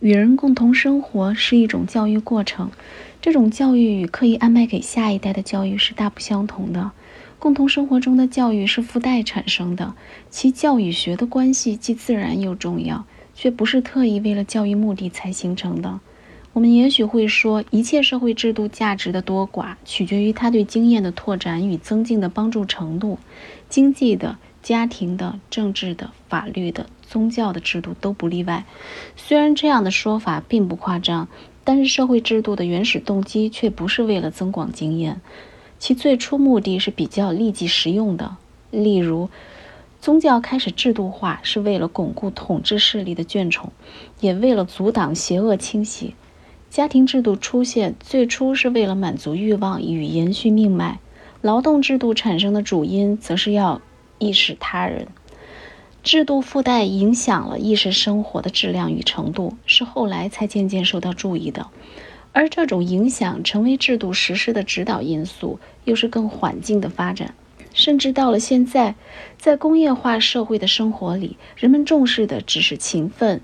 与人共同生活是一种教育过程，这种教育与刻意安排给下一代的教育是大不相同的。共同生活中的教育是附带产生的，其教与学的关系既自然又重要，却不是特意为了教育目的才形成的。我们也许会说，一切社会制度价值的多寡，取决于它对经验的拓展与增进的帮助程度，经济的。家庭的、政治的、法律的、宗教的制度都不例外。虽然这样的说法并不夸张，但是社会制度的原始动机却不是为了增广经验，其最初目的是比较利己实用的。例如，宗教开始制度化是为了巩固统治势力的眷宠，也为了阻挡邪恶侵袭；家庭制度出现最初是为了满足欲望与延续命脉；劳动制度产生的主因则是要。意识他人制度附带影响了意识生活的质量与程度，是后来才渐渐受到注意的。而这种影响成为制度实施的指导因素，又是更缓进的发展。甚至到了现在，在工业化社会的生活里，人们重视的只是勤奋、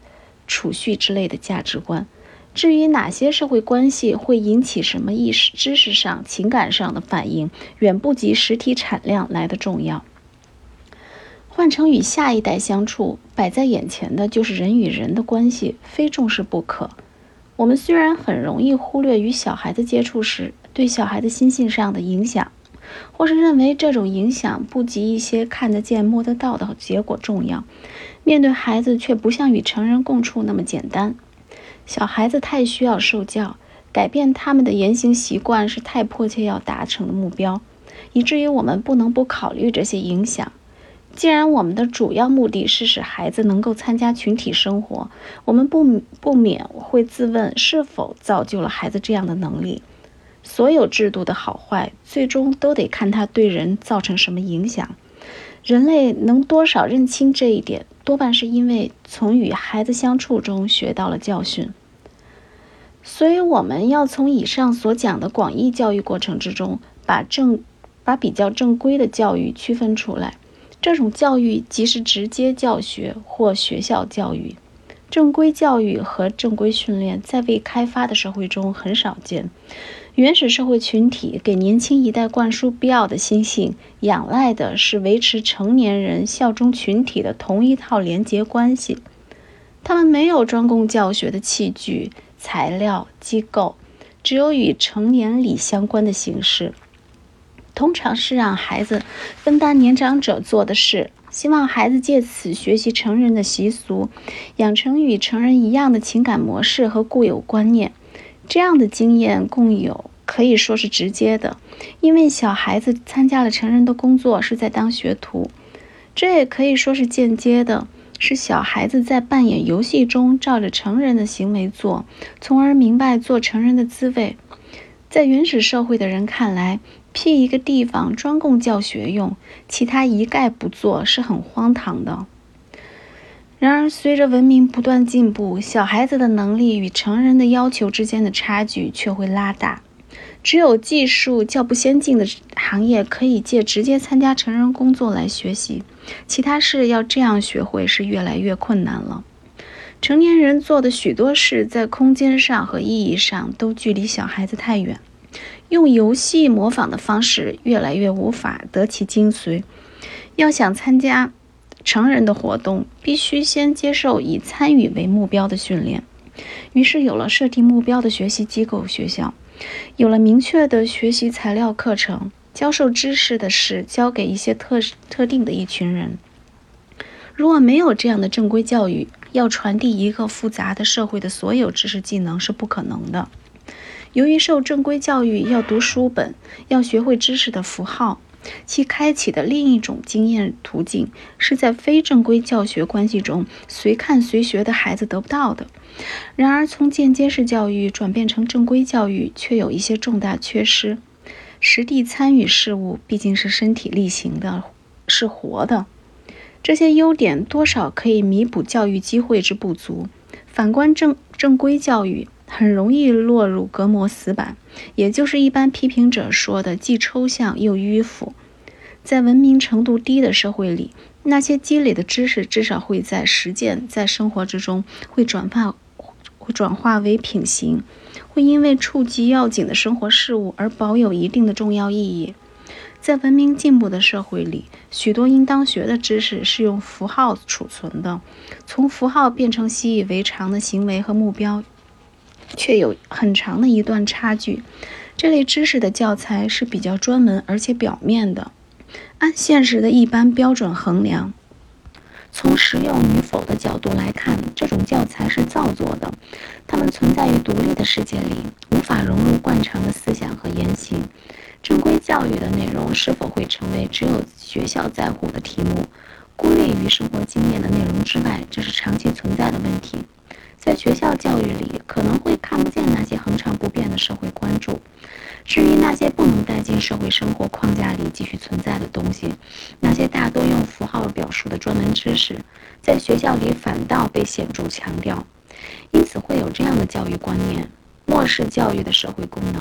储蓄之类的价值观。至于哪些社会关系会引起什么意识、知识上、情感上的反应，远不及实体产量来的重要。换成与下一代相处，摆在眼前的就是人与人的关系，非重视不可。我们虽然很容易忽略与小孩子接触时对小孩子心性上的影响，或是认为这种影响不及一些看得见摸得到的结果重要，面对孩子却不像与成人共处那么简单。小孩子太需要受教，改变他们的言行习惯是太迫切要达成的目标，以至于我们不能不考虑这些影响。既然我们的主要目的是使孩子能够参加群体生活，我们不不免会自问是否造就了孩子这样的能力。所有制度的好坏，最终都得看它对人造成什么影响。人类能多少认清这一点，多半是因为从与孩子相处中学到了教训。所以，我们要从以上所讲的广义教育过程之中，把正把比较正规的教育区分出来。这种教育即是直接教学或学校教育。正规教育和正规训练在未开发的社会中很少见。原始社会群体给年轻一代灌输必要的心性，仰赖的是维持成年人效忠群体的同一套连结关系。他们没有专供教学的器具、材料、机构，只有与成年礼相关的形式。通常是让孩子分担年长者做的事，希望孩子借此学习成人的习俗，养成与成人一样的情感模式和固有观念。这样的经验共有可以说是直接的，因为小孩子参加了成人的工作是在当学徒；这也可以说是间接的，是小孩子在扮演游戏中照着成人的行为做，从而明白做成人的滋味。在原始社会的人看来，辟一个地方专供教学用，其他一概不做，是很荒唐的。然而，随着文明不断进步，小孩子的能力与成人的要求之间的差距却会拉大。只有技术较不先进的行业可以借直接参加成人工作来学习，其他事要这样学会是越来越困难了。成年人做的许多事，在空间上和意义上都距离小孩子太远。用游戏模仿的方式越来越无法得其精髓。要想参加成人的活动，必须先接受以参与为目标的训练。于是有了设定目标的学习机构学校，有了明确的学习材料课程，教授知识的事交给一些特特定的一群人。如果没有这样的正规教育，要传递一个复杂的社会的所有知识技能是不可能的。由于受正规教育要读书本，要学会知识的符号，其开启的另一种经验途径是在非正规教学关系中随看随学的孩子得不到的。然而，从间接式教育转变成正规教育，却有一些重大缺失。实地参与事物毕竟是身体力行的，是活的。这些优点多少可以弥补教育机会之不足。反观正正规教育。很容易落入隔膜死板，也就是一般批评者说的既抽象又迂腐。在文明程度低的社会里，那些积累的知识至少会在实践、在生活之中会转化、会转化为品行，会因为触及要紧的生活事物而保有一定的重要意义。在文明进步的社会里，许多应当学的知识是用符号储存的，从符号变成习以为常的行为和目标，却有很长的一段差距。这类知识的教材是比较专门而且表面的，按现实的一般标准衡量。从实用与否的角度来看，这种教材是造作的，它们存在于独立的世界里，无法融入惯常的思想和言行。正规教育的内容是否会成为只有学校在乎的题目？孤立于生活经验的内容之外，这是长期存在的问题。在学校教育里，可能会看不见那些恒常不变的社会关注。至于那些不能带进社会生活框架里继续存在的东西，那些大多用符号表述的专门知识，在学校里反倒被显著强调。因此会有这样的教育观念：漠视教育的社会功能，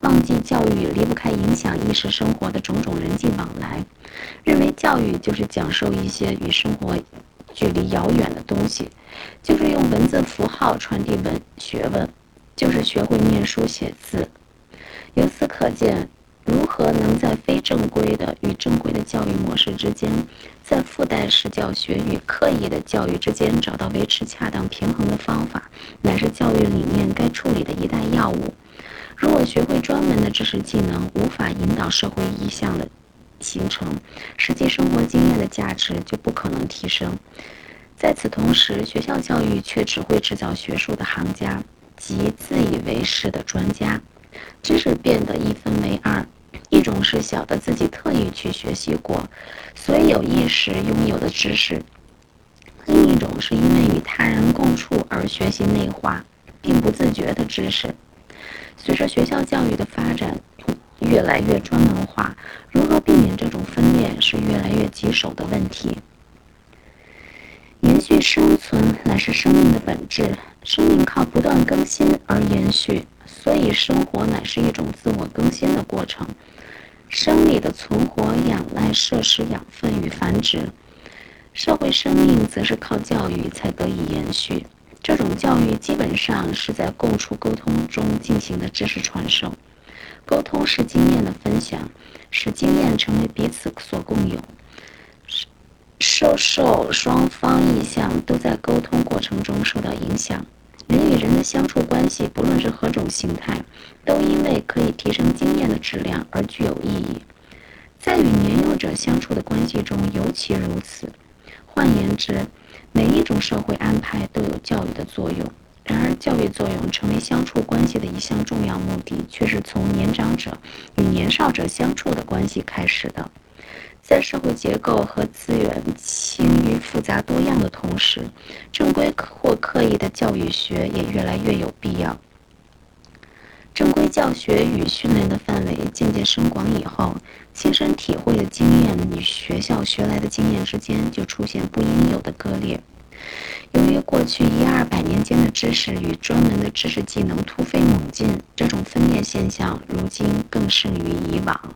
忘记教育离不开影响意识生活的种种人际往来，认为教育就是讲授一些与生活距离遥远的东西，就是用文字符号传递文学问，就是学会念书写字。由此可见，如何能在非正规的与正规的教育模式之间，在附带式教学与刻意的教育之间找到维持恰当平衡的方法，乃是教育理念该处理的一大要务。如果学会专门的知识技能无法引导社会意向的形成，实际生活经验的价值就不可能提升。在此同时，学校教育却只会制造学术的行家及自以为是的专家。知识变得一分为二，一种是小的自己特意去学习过，所以有意识拥有的知识；另一种是因为与他人共处而学习内化，并不自觉的知识。随着学校教育的发展越来越专门化，如何避免这种分裂是越来越棘手的问题。延续生存乃是生命的本质，生命靠不断更新而延续。所以，生活乃是一种自我更新的过程。生理的存活仰赖摄食养分与繁殖，社会生命则是靠教育才得以延续。这种教育基本上是在共处沟通中进行的知识传授。沟通是经验的分享，使经验成为彼此所共有。受受双方意向都在沟通过程中受到影响。人与人的相处关系，不论是何种形态，都因为可以提升经验的质量而具有意义。在与年幼者相处的关系中尤其如此。换言之，每一种社会安排都有教育的作用。然而，教育作用成为相处关系的一项重要目的，却是从年长者与年少者相处的关系开始的。在社会结构和资源轻于复杂多样的同时，正规或刻意的教育学也越来越有必要。正规教学与训练的范围渐渐深广以后，亲身体会的经验与学校学来的经验之间就出现不应有的割裂。由于过去一二百年间的知识与专门的知识技能突飞猛进，这种分裂现象如今更甚于以往。